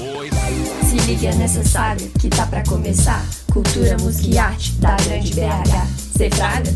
Oi. Se liga nessa saga que tá pra começar. Cultura, música e arte da grande BH. Cê fraga?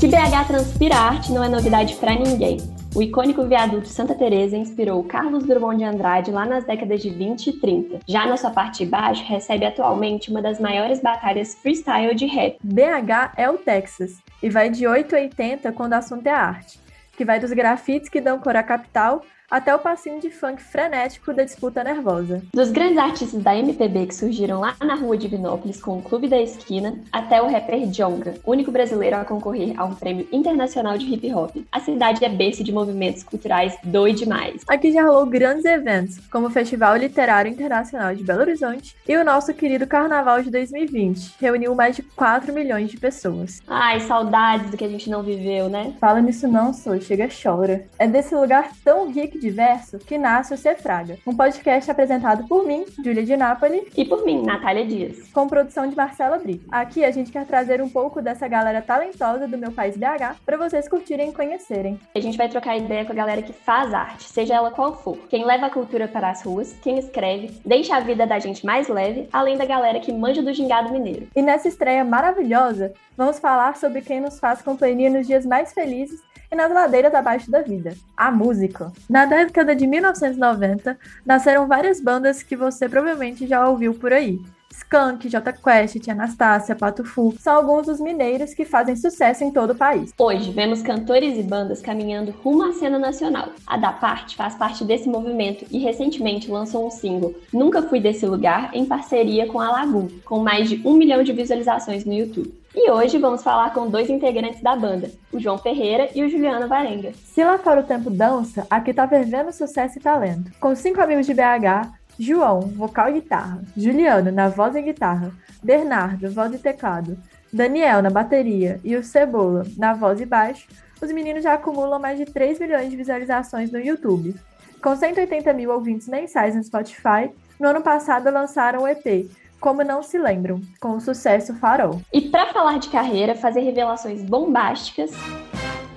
Que BH transpira arte não é novidade para ninguém. O icônico viaduto Santa Teresa inspirou Carlos Drummond de Andrade lá nas décadas de 20 e 30. Já na sua parte de baixo, recebe atualmente uma das maiores batalhas freestyle de rap. BH é o Texas e vai de 8 a 80 quando o assunto é arte, que vai dos grafites que dão cor à capital até o passinho de funk frenético da disputa nervosa. Dos grandes artistas da MPB que surgiram lá na rua de Vinópolis com o Clube da Esquina, até o rapper Jonga, único brasileiro a concorrer a um prêmio internacional de hip hop. A cidade é berço de movimentos culturais doido demais. Aqui já rolou grandes eventos, como o Festival Literário Internacional de Belo Horizonte e o nosso querido Carnaval de 2020, reuniu mais de 4 milhões de pessoas. Ai, saudades do que a gente não viveu, né? Fala nisso não, sou, chega chora. É desse lugar tão rico diverso que nasce o Cefraga, um podcast apresentado por mim, Júlia de Nápoles, e por mim, Natália Dias, com produção de Marcela Brito. Aqui a gente quer trazer um pouco dessa galera talentosa do meu país BH para vocês curtirem e conhecerem. A gente vai trocar ideia com a galera que faz arte, seja ela qual for, quem leva a cultura para as ruas, quem escreve, deixa a vida da gente mais leve, além da galera que manja do gingado mineiro. E nessa estreia maravilhosa, vamos falar sobre quem nos faz companhia nos dias mais felizes e nas ladeiras abaixo da vida, a música. Na década de 1990, nasceram várias bandas que você provavelmente já ouviu por aí. Skank, J Quest, Tia Anastácia, Pato Fu, são alguns dos mineiros que fazem sucesso em todo o país. Hoje, vemos cantores e bandas caminhando rumo à cena nacional. A Da Parte faz parte desse movimento e recentemente lançou um single, Nunca Fui Desse Lugar, em parceria com a Lagoon, com mais de um milhão de visualizações no YouTube. E hoje vamos falar com dois integrantes da banda, o João Ferreira e o Juliano Varenga. Se lá fora o tempo dança, aqui tá fervendo sucesso e talento. Com cinco amigos de BH, João, vocal e guitarra, Juliano, na voz e guitarra, Bernardo, voz e teclado, Daniel, na bateria e o Cebola, na voz e baixo, os meninos já acumulam mais de 3 milhões de visualizações no YouTube. Com 180 mil ouvintes mensais no Spotify, no ano passado lançaram o EP como não se lembram, com o sucesso Farol. E para falar de carreira, fazer revelações bombásticas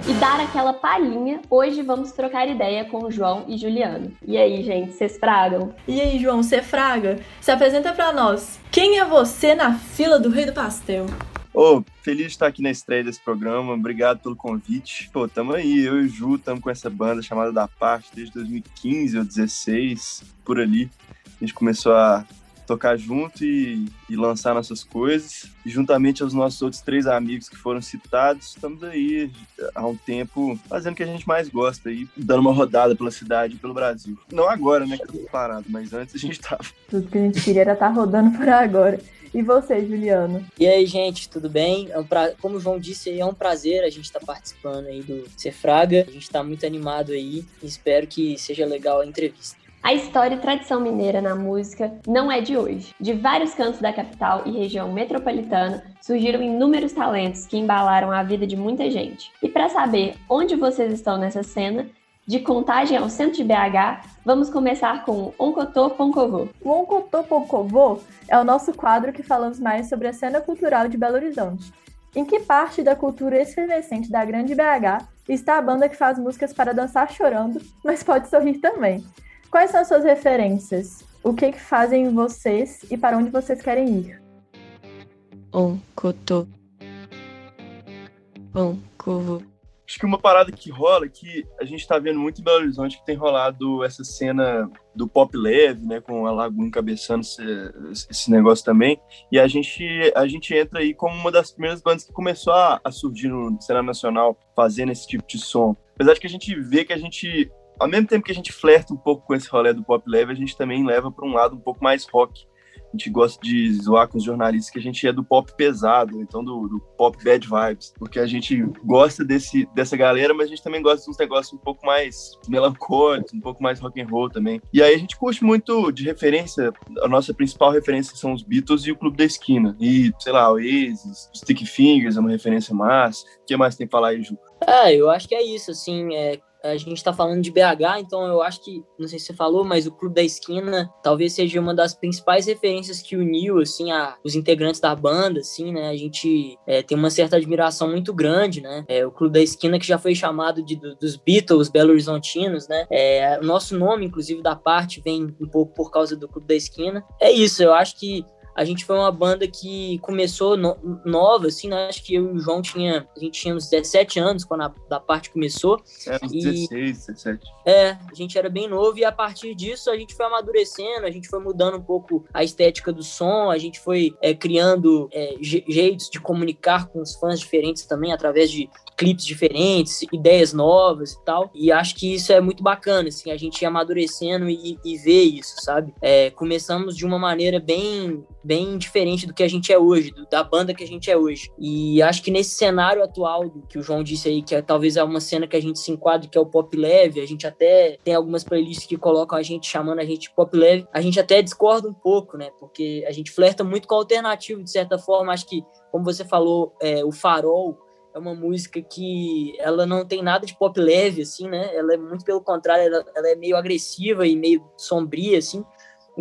e dar aquela palhinha, hoje vamos trocar ideia com o João e Juliano. E aí, gente, vocês fragam? E aí, João, você fraga? Se apresenta para nós. Quem é você na fila do Rei do Pastel? Ô, oh, feliz de estar aqui na estreia desse programa. Obrigado pelo convite. Pô, tamo aí. Eu e o Ju estamos com essa banda chamada Da Parte desde 2015 ou 2016, por ali. A gente começou a tocar junto e, e, lançar nossas coisas. E juntamente aos nossos outros três amigos que foram citados, estamos aí há um tempo fazendo o que a gente mais gosta aí, dando uma rodada pela cidade e pelo Brasil. Não agora, né, que eu tô parado, mas antes a gente tava. Tudo que a gente queria era estar tá rodando por agora. E você, Juliano? E aí, gente, tudo bem? É um pra... Como o João disse, é um prazer a gente estar tá participando aí do Cefraga. A gente está muito animado aí e espero que seja legal a entrevista. A história e tradição mineira na música não é de hoje. De vários cantos da capital e região metropolitana surgiram inúmeros talentos que embalaram a vida de muita gente. E para saber onde vocês estão nessa cena, de Contagem ao centro de BH, vamos começar com o Oncotô Poncovô. O Oncotô Poncovô é o nosso quadro que falamos mais sobre a cena cultural de Belo Horizonte. Em que parte da cultura efervescente da grande BH está a banda que faz músicas para dançar chorando, mas pode sorrir também? Quais são as suas referências? O que, que fazem vocês e para onde vocês querem ir? Um cotô. Um covo. Acho que uma parada que rola, que a gente tá vendo muito em Belo Horizonte, que tem rolado essa cena do pop leve, né, com a Lagoon encabeçando esse, esse, negócio também, e a gente, a gente entra aí como uma das primeiras bandas que começou a, a surgir no cenário nacional, fazendo esse tipo de som. Apesar de que a gente vê que a gente ao mesmo tempo que a gente flerta um pouco com esse rolê do pop leve, a gente também leva para um lado um pouco mais rock. A gente gosta de zoar com os jornalistas que a gente é do pop pesado, então do, do pop bad vibes, porque a gente gosta desse, dessa galera, mas a gente também gosta de uns negócios um pouco mais melancólicos, um pouco mais rock and roll também. E aí a gente curte muito de referência, a nossa principal referência são os Beatles e o Clube da Esquina. E, sei lá, o Oasis, Stick Fingers é uma referência massa. O que mais tem pra falar aí, Ju? Ah, eu acho que é isso, assim, é, a gente está falando de BH, então eu acho que, não sei se você falou, mas o Clube da Esquina talvez seja uma das principais referências que uniu, assim, a, os integrantes da banda, assim, né? A gente é, tem uma certa admiração muito grande, né? É, o Clube da Esquina que já foi chamado de, dos Beatles Belo Horizontinos, né? É, o nosso nome, inclusive, da parte vem um pouco por causa do Clube da Esquina. É isso, eu acho que a gente foi uma banda que começou no, nova, assim, né? Acho que eu e o João tinha, a gente tinha uns 17 anos quando a da parte começou. É, uns e, 16, 17. É, a gente era bem novo e a partir disso a gente foi amadurecendo, a gente foi mudando um pouco a estética do som, a gente foi é, criando é, jeitos de comunicar com os fãs diferentes também através de clipes diferentes, ideias novas e tal. E acho que isso é muito bacana, assim, a gente ir amadurecendo e, e ver isso, sabe? É, começamos de uma maneira bem bem diferente do que a gente é hoje, do, da banda que a gente é hoje. E acho que nesse cenário atual do que o João disse aí, que é, talvez é uma cena que a gente se enquadre, que é o pop leve, a gente até tem algumas playlists que colocam a gente chamando a gente de pop leve, a gente até discorda um pouco, né? Porque a gente flerta muito com alternativo, de certa forma. Acho que, como você falou, é, o Farol é uma música que ela não tem nada de pop leve, assim, né? Ela é muito pelo contrário, ela, ela é meio agressiva e meio sombria, assim.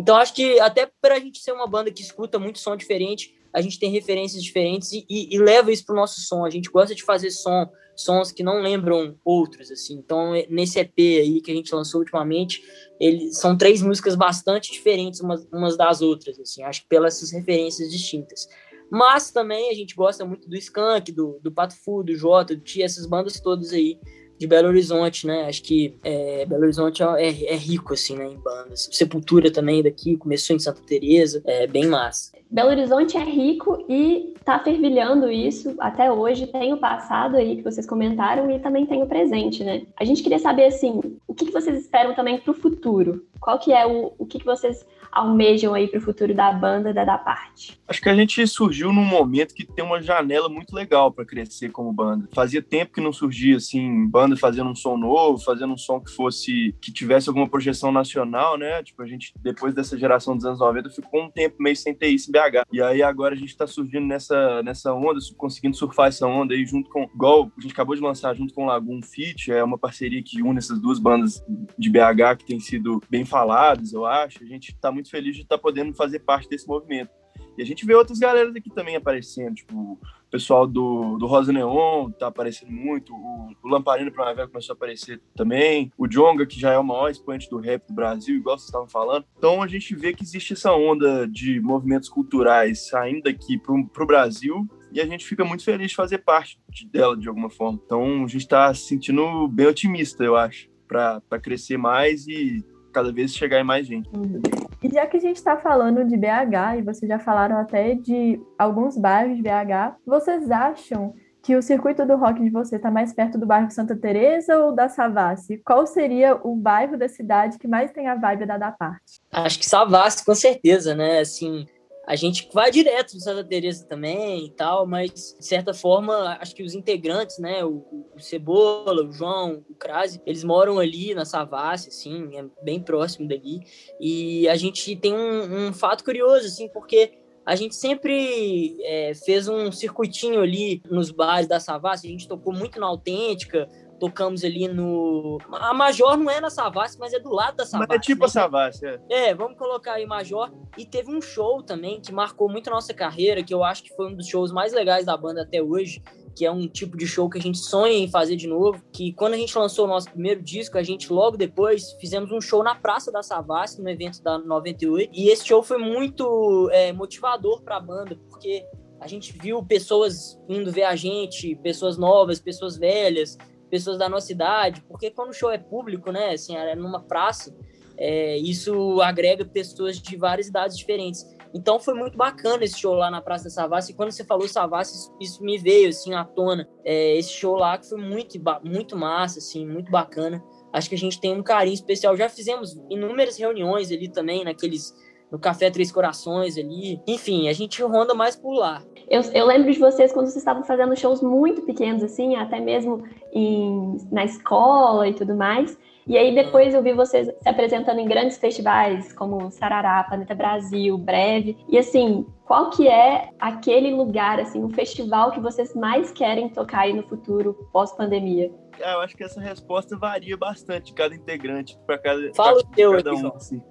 Então acho que até para a gente ser uma banda que escuta muito som diferente, a gente tem referências diferentes e, e, e leva isso pro nosso som. A gente gosta de fazer som, sons que não lembram outros, assim. Então nesse EP aí que a gente lançou ultimamente, ele, são três músicas bastante diferentes umas, umas das outras, assim. Acho que pelas essas referências distintas. Mas também a gente gosta muito do Skank, do, do Pato Fu, do Jota, do Tia, essas bandas todas aí de Belo Horizonte, né? Acho que é, Belo Horizonte é, é, rico, assim, né, em bandas. Sepultura também daqui, começou em Santa Teresa, é bem massa. Belo Horizonte é rico e tá fervilhando isso até hoje. Tem o passado aí que vocês comentaram e também tem o presente, né? A gente queria saber, assim, o que, que vocês esperam também pro futuro? Qual que é o, o que, que vocês almejam aí para o futuro da banda da da parte? Acho que a gente surgiu num momento que tem uma janela muito legal para crescer como banda. Fazia tempo que não surgia assim banda fazendo um som novo, fazendo um som que fosse que tivesse alguma projeção nacional, né? Tipo a gente depois dessa geração dos anos 90 ficou um tempo meio sem ter isso em BH. E aí agora a gente está surgindo nessa nessa onda, conseguindo surfar essa onda aí junto com igual a gente acabou de lançar junto com Lagoon Fit, é uma parceria que une essas duas bandas de BH que tem sido bem faladas, eu acho. A gente está muito muito feliz de estar tá podendo fazer parte desse movimento. E a gente vê outras galeras aqui também aparecendo, tipo, o pessoal do, do Rosa Neon tá aparecendo muito, o, o Lamparino Primavera começou a aparecer também, o Jonga, que já é o maior expoente do rap do Brasil, igual vocês estavam falando. Então a gente vê que existe essa onda de movimentos culturais saindo aqui pro, pro Brasil e a gente fica muito feliz de fazer parte dela de alguma forma. Então a gente está se sentindo bem otimista, eu acho, para crescer mais e cada vez chegar em mais gente. Uhum. E já que a gente está falando de BH, e vocês já falaram até de alguns bairros de BH, vocês acham que o circuito do rock de você está mais perto do bairro Santa Teresa ou da Savassi? Qual seria o bairro da cidade que mais tem a vibe da da parte? Acho que Savassi, com certeza, né? Assim, a gente vai direto do Santa Teresa também e tal, mas de certa forma, acho que os integrantes, né, o, o Cebola, o João, o Crase, eles moram ali na Savassi, assim, é bem próximo dali, e a gente tem um, um fato curioso, assim, porque a gente sempre é, fez um circuitinho ali nos bares da Savassi, a gente tocou muito na Autêntica, tocamos ali no. A Major não é na Savassi, mas é do lado da Savassi. Mas é tipo né? a Savassi, é. É, vamos colocar aí Major. E teve um show também que marcou muito a nossa carreira, que eu acho que foi um dos shows mais legais da banda até hoje, que é um tipo de show que a gente sonha em fazer de novo. Que quando a gente lançou o nosso primeiro disco, a gente logo depois fizemos um show na Praça da Savassi, no evento da 98. E esse show foi muito é, motivador para a banda, porque a gente viu pessoas indo ver a gente, pessoas novas, pessoas velhas, pessoas da nossa idade, porque quando o show é público, né, assim, é numa praça, é, isso agrega pessoas de várias idades diferentes. Então foi muito bacana esse show lá na Praça da Savassi. E quando você falou Savassi, isso, me veio assim à tona. É, esse show lá que foi muito, muito massa, assim, muito bacana. Acho que a gente tem um carinho especial. Já fizemos inúmeras reuniões ali também, naqueles no Café Três Corações ali. Enfim, a gente ronda mais por lá. Eu, eu, lembro de vocês quando vocês estavam fazendo shows muito pequenos, assim, até mesmo em, na escola e tudo mais. E aí depois eu vi vocês se apresentando em grandes festivais como Sarará, Planeta Brasil, Breve. E assim, qual que é aquele lugar, assim, um festival que vocês mais querem tocar aí no futuro pós-pandemia? Ah, eu acho que essa resposta varia bastante de cada integrante para cada, Fala o teu cada um. Assim.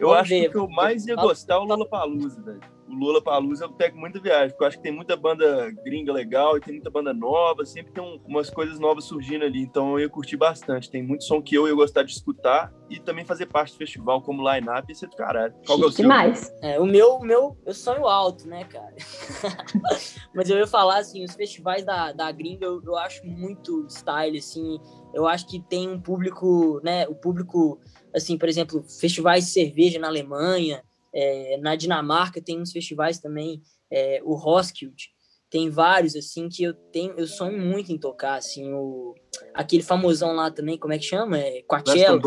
Eu acho ver. que o que eu mais ia gostar é o Lollapalooza, velho. O Lollapalooza eu pego muita viagem, porque eu acho que tem muita banda gringa legal e tem muita banda nova, sempre tem um- umas coisas novas surgindo ali, então eu ia curtir bastante. Tem muito som que eu ia gostar de escutar e também fazer parte do festival como line-up, isso é do caralho. Qual que é o seu? Demais. É, o meu, o meu, eu sonho alto, né, cara? Mas eu ia falar, assim, os festivais da, da gringa eu, eu acho muito style, assim. Eu acho que tem um público, né? O público, assim, por exemplo, festivais de cerveja na Alemanha, é, na Dinamarca tem uns festivais também, é, o Roskilde. Tem vários, assim, que eu tenho, eu sonho muito em tocar, assim, o, aquele famosão lá também, como é que chama? É, Coachella.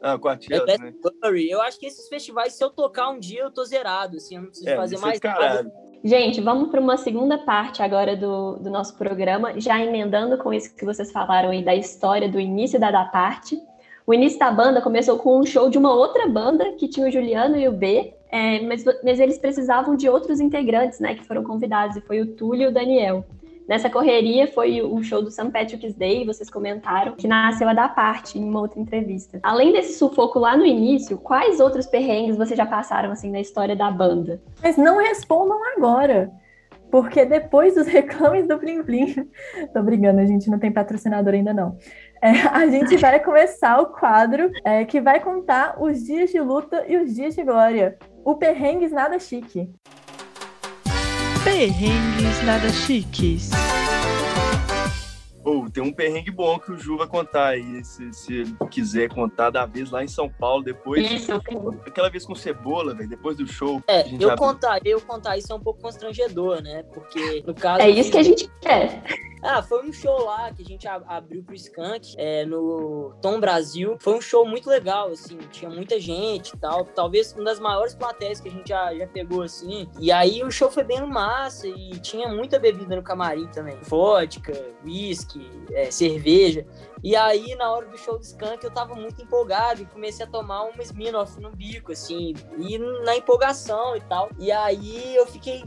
Ah, É Coachella, né? Glastonbury. Eu acho que esses festivais, se eu tocar um dia, eu tô zerado, assim, eu não preciso É, fazer é mais nada. Gente, vamos para uma segunda parte agora do, do nosso programa, já emendando com isso que vocês falaram aí da história do início da da parte. O início da banda começou com um show de uma outra banda que tinha o Juliano e o B, é, mas, mas eles precisavam de outros integrantes, né, que foram convidados, e foi o Túlio e o Daniel. Nessa correria foi o show do St. Patrick's Day, vocês comentaram, que nasceu a da parte em uma outra entrevista. Além desse sufoco lá no início, quais outros perrengues vocês já passaram assim na história da banda? Mas não respondam agora. Porque depois dos reclames do Plim Plim. Tô brincando, a gente não tem patrocinador ainda não. É, a gente vai começar o quadro é, que vai contar os dias de luta e os dias de glória. O Perrengues Nada Chique. Perrengues nada chiques. Ou tem um perrengue bom que o Ju vai contar aí, se, se ele quiser contar da vez lá em São Paulo, depois. Isso, Aquela vez com cebola, velho, depois do show. É, eu abriu- contar, eu contar isso é um pouco constrangedor, né? Porque no caso. É isso que a gente quer. Ah, foi um show lá que a gente abriu pro Skank é, no Tom Brasil. Foi um show muito legal, assim, tinha muita gente e tal. Talvez uma das maiores plateias que a gente já, já pegou, assim. E aí o show foi bem massa e tinha muita bebida no camarim também. Vodka, whisky, é, cerveja. E aí, na hora do show do Skank, eu tava muito empolgado e comecei a tomar uma Smirnoff no bico, assim, e na empolgação e tal. E aí eu fiquei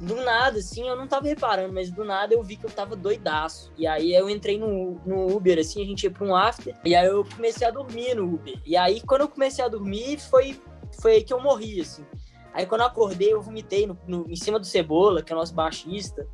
do nada, assim, eu não tava reparando, mas do nada eu vi que eu tava doidaço. E aí eu entrei no, no Uber, assim, a gente ia pra um after, e aí eu comecei a dormir no Uber. E aí, quando eu comecei a dormir, foi, foi aí que eu morri, assim. Aí quando eu acordei, eu vomitei no, no- em cima do Cebola, que é o nosso baixista.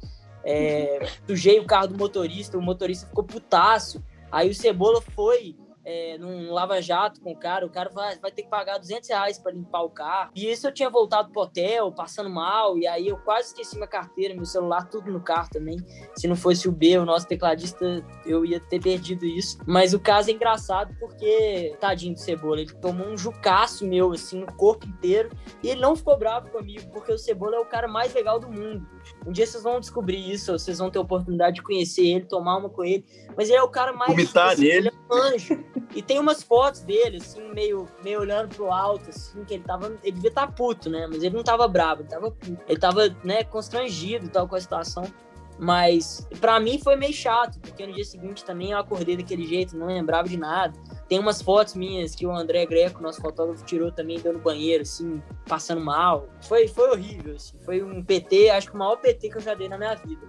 É, sujei o carro do motorista, o motorista ficou putaço. Aí o Cebola foi é, num lava-jato com o cara, o cara vai, vai ter que pagar 200 reais pra limpar o carro. E isso eu tinha voltado pro hotel, passando mal, e aí eu quase esqueci minha carteira, meu celular, tudo no carro também. Se não fosse o B, o nosso tecladista, eu ia ter perdido isso. Mas o caso é engraçado porque, tadinho do Cebola, ele tomou um jucaço meu, assim, no corpo inteiro, e ele não ficou bravo comigo, porque o Cebola é o cara mais legal do mundo. Um dia vocês vão descobrir isso, vocês vão ter a oportunidade de conhecer ele, tomar uma com ele. Mas ele é o cara mais. Vomitar nele. Anjo. E tem umas fotos dele, assim, meio, meio olhando pro alto, assim, que ele tava. Ele devia estar puto, né? Mas ele não tava bravo, ele tava puto. Ele tava, né, constrangido tal com a situação. Mas pra mim foi meio chato, porque no dia seguinte também eu acordei daquele jeito, não lembrava de nada. Tem umas fotos minhas que o André Greco, nosso fotógrafo, tirou também, no banheiro, assim, passando mal. Foi, foi horrível, assim. Foi um PT, acho que o maior PT que eu já dei na minha vida.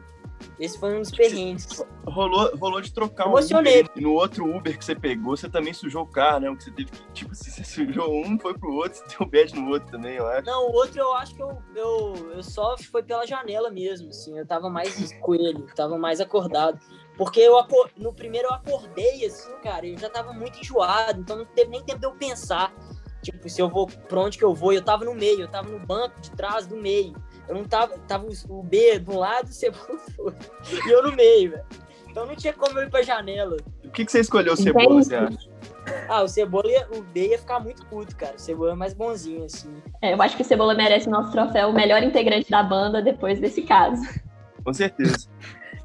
Esse foi um dos perrengues. Rolou, rolou de trocar um Emocionei. Uber. E no outro Uber que você pegou, você também sujou o carro, né? O que você teve que, tipo, se você sujou um, foi pro outro, você deu bad no outro também, eu acho. Não, o outro eu acho que eu, eu, eu só foi pela janela mesmo, assim. Eu tava mais coelho, tava mais acordado. Porque eu no primeiro eu acordei, assim, cara, eu já tava muito enjoado, então não teve nem tempo de eu pensar. Tipo, se eu vou pra onde que eu vou, eu tava no meio, eu tava no banco de trás do meio. Eu não tava, tava o B do lado o Cebola foi. E eu no meio, velho. Então não tinha como eu ir pra janela. Por que, que você escolheu o cebola, você acha? Ah, o Cebola, ia, o B ia ficar muito puto, cara. O Cebola é mais bonzinho, assim. É, eu acho que o Cebola merece o nosso troféu, o melhor integrante da banda depois desse caso. Com certeza.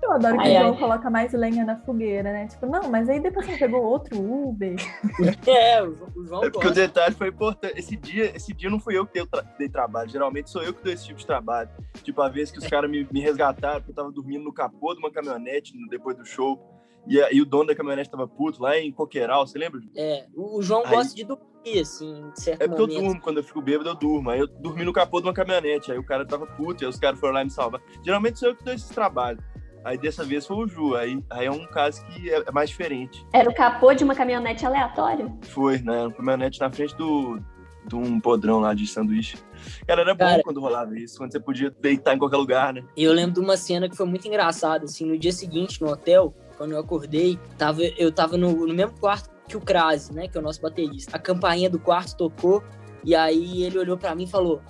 Eu adoro que Ai, o João ai. coloca mais lenha na fogueira, né? Tipo, não, mas aí depois você pegou outro Uber. É, o, João- o É porque o gosta. detalhe foi importante. Esse dia, esse dia não fui eu que dei, o tra- dei trabalho. Geralmente sou eu que dou esse tipo de trabalho. Tipo, a vez que os caras me, me resgataram, porque eu tava dormindo no capô de uma caminhonete depois do show. E, e o dono da caminhonete tava puto lá em Coqueiral, você lembra? É, o, o João Aí- gosta de dormir, assim, em certo É porque eu momento. durmo, quando eu fico bêbado eu durmo. Aí eu dormi no capô de uma caminhonete, aí o cara tava puto, e aí os caras foram lá me salvar. Geralmente sou eu que dou esses trabalhos. Aí dessa vez foi o Ju, aí, aí é um caso que é, é mais diferente. Era o capô de uma caminhonete aleatória? Foi, né? Uma caminhonete na frente do, de um podrão lá de sanduíche. Cara, era bom Cara. quando rolava isso, quando você podia deitar em qualquer lugar, né? E eu lembro de uma cena que foi muito engraçada, assim, no dia seguinte, no hotel, quando eu acordei, tava, eu tava no, no mesmo quarto que o Crase, né, que é o nosso baterista. A campainha do quarto tocou, e aí ele olhou pra mim e falou,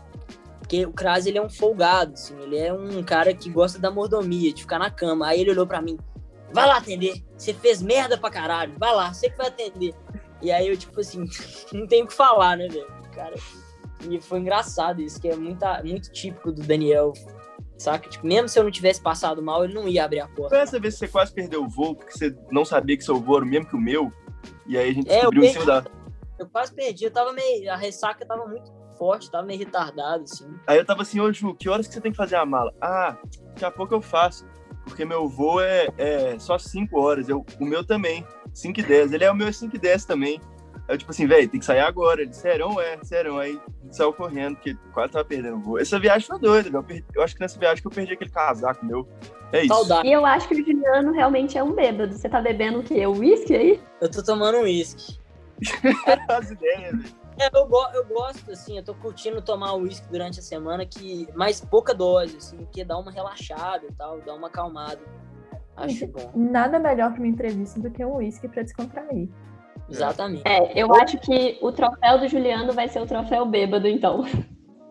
porque o Crase, ele é um folgado, assim, ele é um cara que gosta da mordomia, de ficar na cama. Aí ele olhou pra mim, vai lá atender, você fez merda pra caralho, vai lá, você que vai atender. E aí eu, tipo assim, não tenho o que falar, né, velho, cara... E foi engraçado isso, que é muita, muito típico do Daniel, saca? Tipo, mesmo se eu não tivesse passado mal, ele não ia abrir a porta. Foi essa vez que você quase perdeu o voo, porque você não sabia que seu voo era o mesmo que o meu, e aí a gente É, descobriu em cima da... Eu quase perdi, eu tava meio. A ressaca tava muito forte, tava meio retardado, assim. Aí eu tava assim, ô Ju, que horas que você tem que fazer a mala? Ah, daqui a pouco eu faço. Porque meu voo é, é só 5 horas. Eu, o meu também, 5 e 10. Ele é o meu é 5 e 10 também. Aí eu, tipo assim, velho, tem que sair agora. Ele, sério, é, sério. Aí saiu correndo, porque quase tava perdendo o voo. Essa viagem foi doida, velho. Eu, perdi- eu acho que nessa viagem que eu perdi aquele casaco meu. É isso. Saudade. E eu acho que o Juliano realmente é um bêbado. Você tá bebendo o quê? O uísque aí? Eu tô tomando um uísque. As ideias, velho. É, eu, go- eu gosto, assim, eu tô curtindo tomar uísque durante a semana, que mais pouca dose, assim, porque dá uma relaxada e tal, dá uma acalmada. Acho bom. Nada melhor pra uma entrevista do que um uísque pra descontrair. Exatamente. É, eu acho que o troféu do Juliano vai ser o troféu bêbado, então.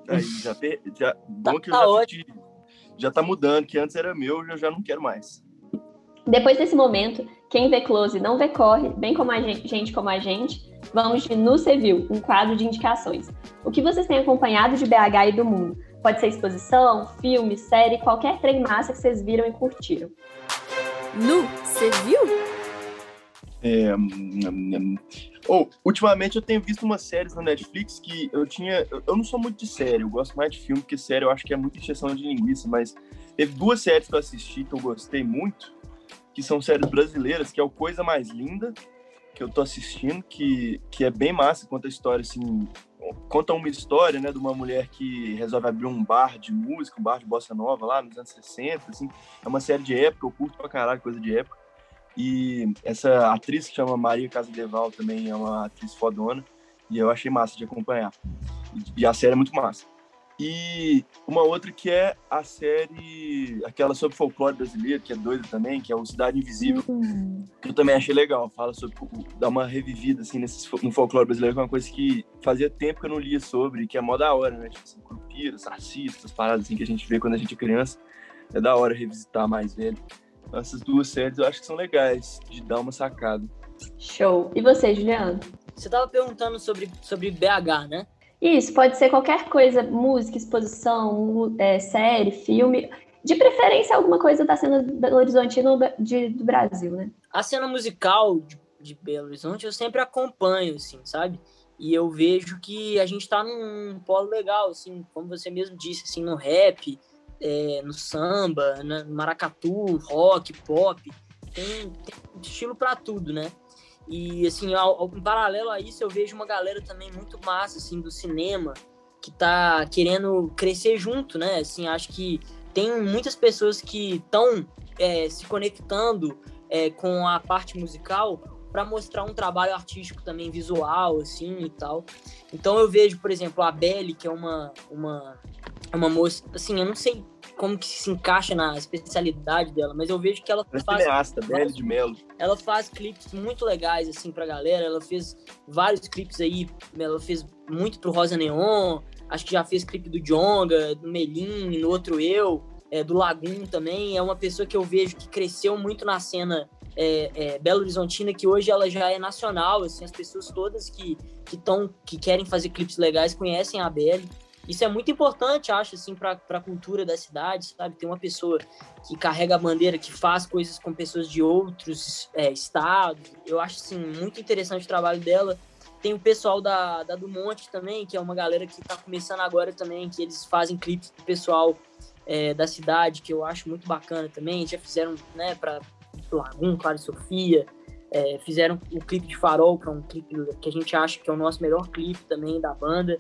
Aí, já, per... já... Bom que eu Tá já, ótimo. senti- já tá mudando, que antes era meu, eu já não quero mais. Depois desse momento, quem vê close não vê corre, bem como a gente, gente como a gente, vamos de Nu Cê Viu, um quadro de indicações. O que vocês têm acompanhado de BH e do mundo? Pode ser exposição, filme, série, qualquer trem massa que vocês viram e curtiram. Nu, você viu? É, hum, hum, hum. Oh, ultimamente eu tenho visto umas séries na Netflix que eu tinha. Eu eu não sou muito de série, eu gosto mais de filme, porque série eu acho que é muita injeção de linguiça, mas teve duas séries que eu assisti que eu gostei muito, que são séries brasileiras, que é o Coisa Mais Linda, que eu tô assistindo, que, que é bem massa, conta a história assim. Conta uma história, né, de uma mulher que resolve abrir um bar de música, um bar de bossa nova lá nos anos 60, assim. É uma série de época, eu curto pra caralho coisa de época. E essa atriz que chama Maria Casadeval também é uma atriz fodona. E eu achei massa de acompanhar. E a série é muito massa. E uma outra que é a série, aquela sobre folclore brasileiro, que é doida também, que é o Cidade Invisível, que eu também achei legal. Fala sobre, dá uma revivida, assim, nesse, fo- no folclore brasileiro, que é uma coisa que fazia tempo que eu não lia sobre, que é mó da hora, né? Tipo assim, curupira, saci, essas paradas assim que a gente vê quando a gente é criança. É da hora revisitar mais velho. Então, essas duas séries eu acho que são legais de dar uma sacada. Show. E você, Juliano? Você tava perguntando sobre, sobre BH, né? Isso, pode ser qualquer coisa, música, exposição, é, série, filme. De preferência, alguma coisa da cena do Horizontino ou da- de- do Brasil, né? A cena musical de, de Belo Horizonte eu sempre acompanho, assim, sabe? E eu vejo que a gente tá num polo legal, assim, como você mesmo disse, assim, no rap, é, no samba, no maracatu, rock, pop. Tem, tem estilo pra tudo, né? E, assim, ao, ao- em paralelo a isso, eu vejo uma galera também muito massa, assim, do cinema, que tá querendo crescer junto, né? Assim, acho que tem muitas pessoas que estão se conectando é, com a parte musical para mostrar um trabalho artístico também visual, assim, e tal. Então eu vejo, por exemplo, a Belle, que é uma, uma, uma moça, assim, eu não sei como que se encaixa na especialidade dela, mas eu vejo que ela Parece faz cineasta, Belle de Melo. ela faz clipes muito legais, assim, pra galera. Ela fez vários clipes aí. Ela fez muito pro Rosa Neon. Acho que já fez clipe do Jonga, do Melim, no outro Eu, é, do Lagoon também. É uma pessoa que eu vejo que cresceu muito na cena é, é, Belo Horizontina, que hoje ela já é nacional. Assim, as pessoas todas que, que, tão, que querem fazer clipes legais conhecem a Belle. Isso é muito importante, acho, assim, para a cultura da cidade, sabe? Tem uma pessoa que carrega a bandeira, que faz coisas com pessoas de outros é, estados. Eu acho, assim, muito interessante o trabalho dela. Tem o pessoal da, da do Monte também, que é uma galera que está começando agora também, que eles fazem clipes pro pessoal é, da cidade, que eu acho muito bacana também. Já fizeram, né, para Lagoon, Clara e Sofia, é, fizeram o clipe de Farol, que é um clipe que a gente acha que é o nosso melhor clipe também da banda,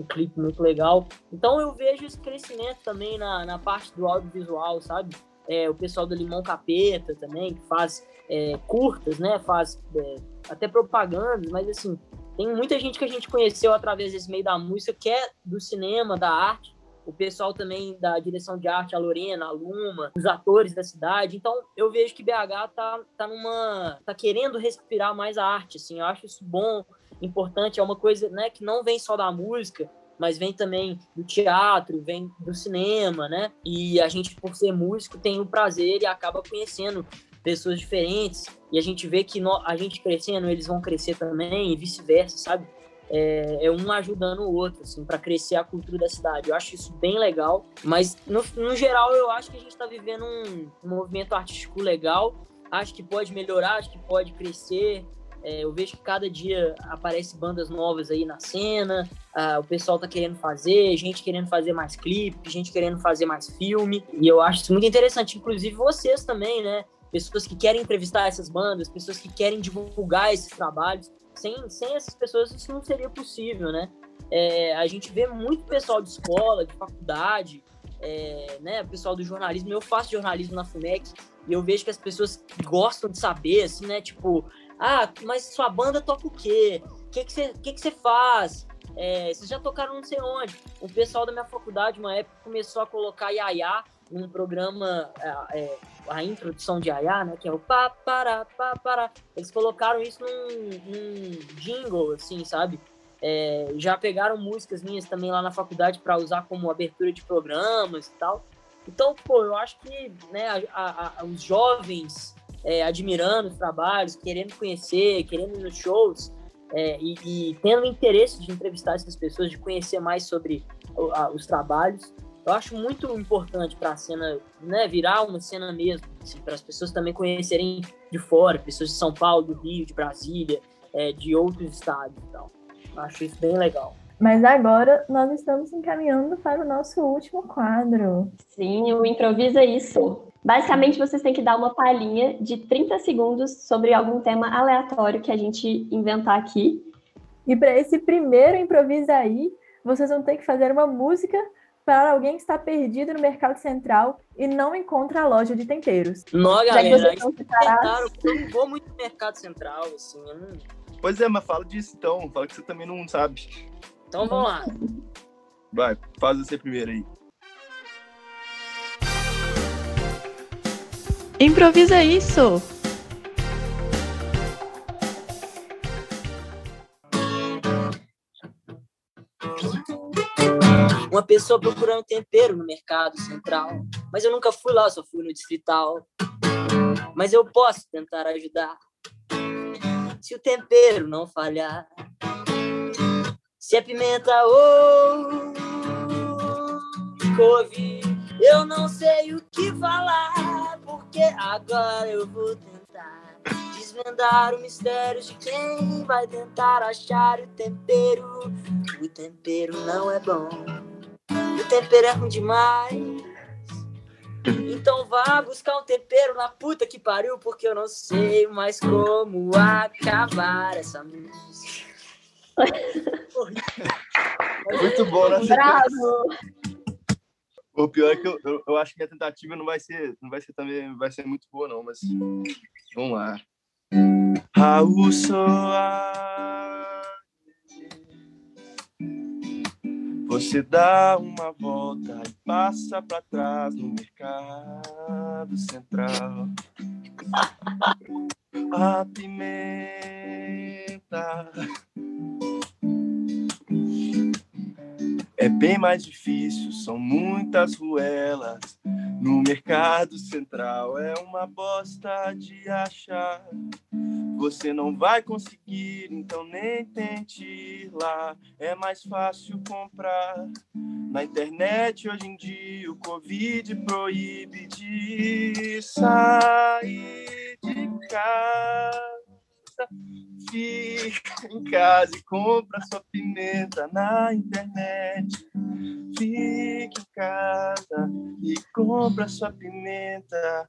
um clipe muito legal. Então eu vejo esse crescimento também na, na parte do audiovisual, sabe? É, o pessoal do Limão Capeta também, que faz é, curtas, né? Faz é, até propagandas, mas assim, tem muita gente que a gente conheceu através desse meio da música, que é do cinema, da arte, o pessoal também da direção de arte, a Lorena, a Luma, os atores da cidade. Então, eu vejo que BH tá, tá numa. tá querendo respirar mais a arte, assim. Eu acho isso bom, importante, é uma coisa né, que não vem só da música, mas vem também do teatro, vem do cinema, né? E a gente, por ser músico, tem o prazer e acaba conhecendo pessoas diferentes. E a gente vê que a gente crescendo, eles vão crescer também, e vice-versa, sabe? é, é, um ajudando o outro, assim, para crescer a cultura da cidade. Eu acho isso bem legal, mas no, no geral eu acho que a gente está vivendo um, um, movimento artístico legal. Acho que pode melhorar, acho que pode crescer. É, eu vejo que cada dia aparece bandas novas aí na cena, ah, o pessoal tá querendo fazer, gente querendo fazer mais clipe, gente querendo fazer mais filme, e eu acho isso muito interessante, inclusive vocês também, né? Pessoas que querem entrevistar essas bandas, pessoas que querem divulgar esses trabalhos sem, sem essas pessoas isso não seria possível, né? É, a gente vê muito pessoal de escola, de faculdade, é, né, pessoal do jornalismo. Eu faço jornalismo na FUMEC e eu vejo que as pessoas gostam de saber, assim, né? Tipo, ah, mas sua banda toca o quê? O que, que, você, que, que você faz? É, vocês já tocaram não sei onde. O pessoal da minha faculdade, uma época, começou a colocar Yaya num programa, é, é a introdução de Ayá, né? Que é o pá, para, para. Eles colocaram isso num, num jingle, assim, sabe? É, já pegaram músicas minhas também lá na faculdade para usar como abertura de programas e tal. Então, pô, eu acho que né, a, a, os jovens é, admirando os trabalhos, querendo conhecer, querendo ir nos shows é, e, e, tendo interesse de entrevistar essas pessoas, de conhecer mais sobre a, os trabalhos, eu acho muito importante para a cena, né, virar uma cena mesmo, assim, para as pessoas também conhecerem de fora, pessoas de São Paulo, do Rio, de Brasília, é, de outros estados e tal. Eu acho isso bem legal. Mas agora nós estamos encaminhando para o nosso último quadro. Sim, o Improvisa Isso. Basicamente, vocês têm que dar uma palhinha de 30 segundos sobre algum tema aleatório que a gente inventar aqui. E para esse primeiro Improvisa aí, vocês vão ter que fazer uma música para alguém que está perdido no mercado central e não encontra a loja de temperos. Não, galera, tentaram, eu não vou muito no mercado central, assim. Não... Pois é, mas fala disso então, fala que você também não sabe. Então vamos lá. Vai, faz você primeiro aí. Improvisa isso! Uma pessoa procurando tempero no mercado central. Mas eu nunca fui lá, só fui no distrital. Mas eu posso tentar ajudar. Se o tempero não falhar. Se é pimenta ou couve, eu não sei o que falar. Porque agora eu vou tentar desvendar o mistério de quem vai tentar achar o tempero. O tempero não é bom o tempero é ruim demais. Então vá buscar um tempero na puta que pariu, porque eu não sei mais como acabar essa música. Muito bom, né? Bravo! O pior é que eu, eu, eu, acho que a tentativa não vai ser, não vai ser também, vai ser muito boa não, mas vamos lá. Raul Soares Você dá uma volta e passa para trás no mercado central. A pimenta é bem mais difícil, são muitas ruelas. No mercado central é uma bosta de achar. Você não vai conseguir, então nem tente ir lá. É mais fácil comprar. Na internet hoje em dia o Covid proíbe de sair de casa. Fica em casa e compra sua pimenta na internet. Fique em casa e compra sua pimenta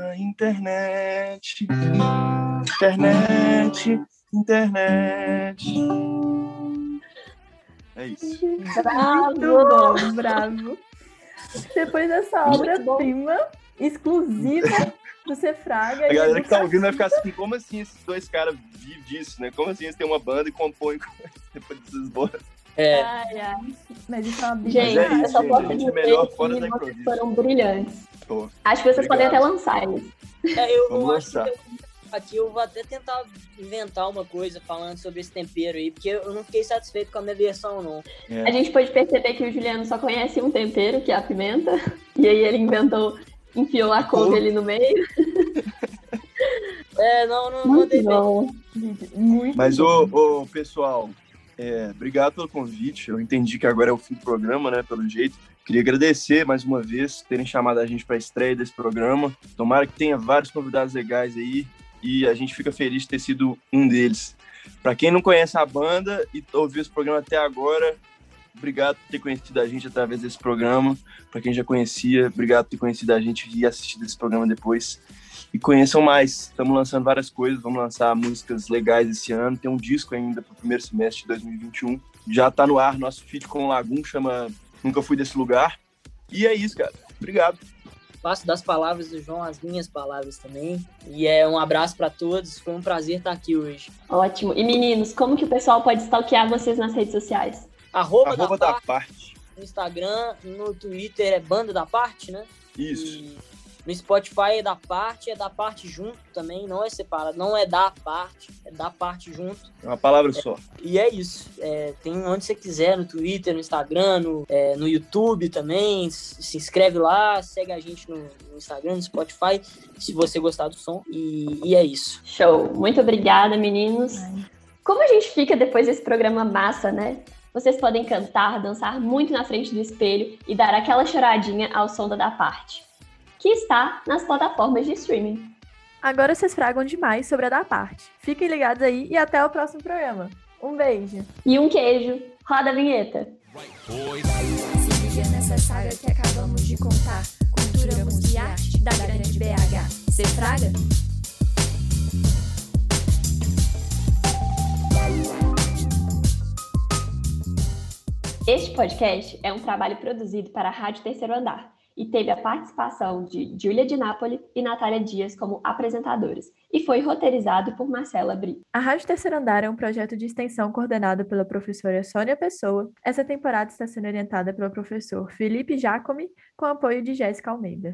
A internet, internet, internet. É isso. Muito bom, bravo. Depois dessa obra-prima exclusiva do Cefraga. A galera que tá ouvindo vai ficar assim, como assim esses dois caras vivem disso, né? Como assim eles têm uma banda e compõem depois dessas bolas? É, Ai, ai. Mas isso é uma Gente, é isso, eu só gente, posso a gente é dizer melhor que fora da vocês improviso. foram brilhantes. Pô, Acho que vocês podem até lançar eles. é, eu, Vamos eu acho que lançar. eu- aqui eu vou até tentar inventar uma coisa falando sobre esse tempero aí, porque eu não fiquei satisfeito com a minha versão, não. A gente pode perceber que o Juliano só conhece um tempero, que é a pimenta. E aí ele inventou, enfiou a couve ali no meio. É, não, não Muito mandei bem. bom. Muito Mas, bom. ô, ô, pessoal, é, obrigado pelo convite. Eu entendi que agora é o fim do programa, né? Pelo jeito. Queria agradecer mais uma vez terem chamado a gente para a estreia desse programa. Tomara que tenha vários convidados legais aí e a gente fica feliz de ter sido um deles. Para quem não conhece a banda e ouviu esse programa até agora, obrigado por ter conhecido a gente através desse programa. Para quem já conhecia, obrigado por ter conhecido a gente e assistido esse programa depois. E conheçam mais. Estamos lançando várias coisas, vamos lançar músicas legais esse ano. Tem um disco ainda para o primeiro semestre de 2021. Já está no ar nosso feat com o Lagum, chama Nunca Fui Desse Lugar. E é isso, cara. Obrigado. Faço das palavras do João as minhas palavras também. E é um abraço pra todos. Foi um prazer estar aqui hoje. Ótimo. E meninos, como que o pessoal pode stalkear vocês nas redes sociais? Arroba, Arroba da, da parte, parte. no Instagram, no Twitter é Banda da Parte, né? Isso. E no Spotify é da parte, é da parte junto também, não é separado, não é da parte, é da parte junto. É uma palavra só. E é isso. É, tem onde você quiser, no Twitter, no Instagram, no, é, no YouTube também. Se se inscreve lá, segue a gente no, no Instagram, no Spotify, se você gostar do som. E, e é isso. Show. Muito obrigada, meninos. Como a gente fica depois desse programa massa, né? Vocês podem cantar, dançar muito na frente do espelho e dar aquela choradinha ao som da da parte, que está nas plataformas de streaming. Agora vocês fragam demais sobre a da parte. Fiquem ligados aí e até o próximo programa. Um beijo. E um queijo. Roda a vinheta. Se liga nessa saga que acabamos de contar. Cultura, música e arte da grande BH. Cê fraga? Este podcast é um trabalho produzido para a Rádio Terceiro Andar e teve a participação de Júlia de Nápoli e Natália Dias como apresentadoras, e foi roteirizado por Marcela Bri. A Rádio Terceiro Andar é um projeto de extensão coordenado pela professora Sônia Pessoa. Essa temporada está sendo orientada pelo professor Felipe Jacome, com apoio de Jéssica Almeida.